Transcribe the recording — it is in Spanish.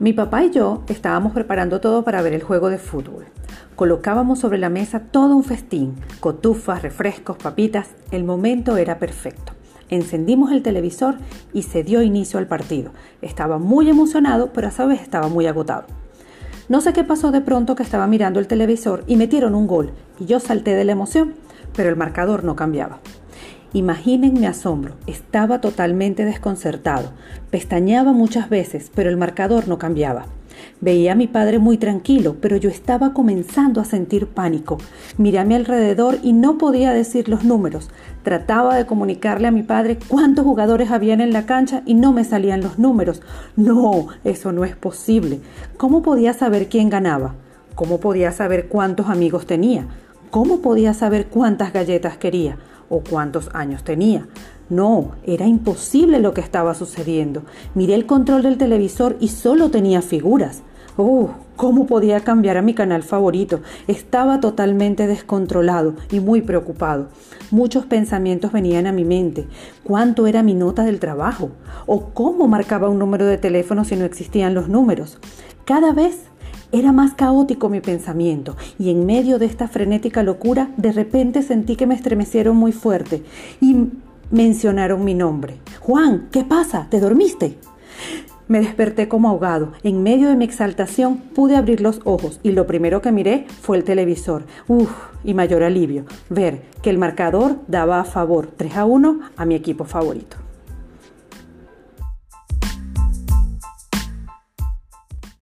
Mi papá y yo estábamos preparando todo para ver el juego de fútbol. Colocábamos sobre la mesa todo un festín, cotufas, refrescos, papitas. El momento era perfecto. Encendimos el televisor y se dio inicio al partido. Estaba muy emocionado, pero a su vez estaba muy agotado. No sé qué pasó de pronto que estaba mirando el televisor y metieron un gol y yo salté de la emoción, pero el marcador no cambiaba. Imaginen mi asombro, estaba totalmente desconcertado, pestañeaba muchas veces, pero el marcador no cambiaba. Veía a mi padre muy tranquilo, pero yo estaba comenzando a sentir pánico. Miré a mi alrededor y no podía decir los números. Trataba de comunicarle a mi padre cuántos jugadores habían en la cancha y no me salían los números. No, eso no es posible. ¿Cómo podía saber quién ganaba? ¿Cómo podía saber cuántos amigos tenía? ¿Cómo podía saber cuántas galletas quería? O cuántos años tenía. No, era imposible lo que estaba sucediendo. Miré el control del televisor y solo tenía figuras. ¡Uh! ¿Cómo podía cambiar a mi canal favorito? Estaba totalmente descontrolado y muy preocupado. Muchos pensamientos venían a mi mente. ¿Cuánto era mi nota del trabajo? ¿O cómo marcaba un número de teléfono si no existían los números? Cada vez era más caótico mi pensamiento y en medio de esta frenética locura de repente sentí que me estremecieron muy fuerte y mencionaron mi nombre. Juan, ¿qué pasa? ¿Te dormiste? Me desperté como ahogado. En medio de mi exaltación pude abrir los ojos y lo primero que miré fue el televisor. Uf, y mayor alivio, ver que el marcador daba a favor 3 a 1 a mi equipo favorito.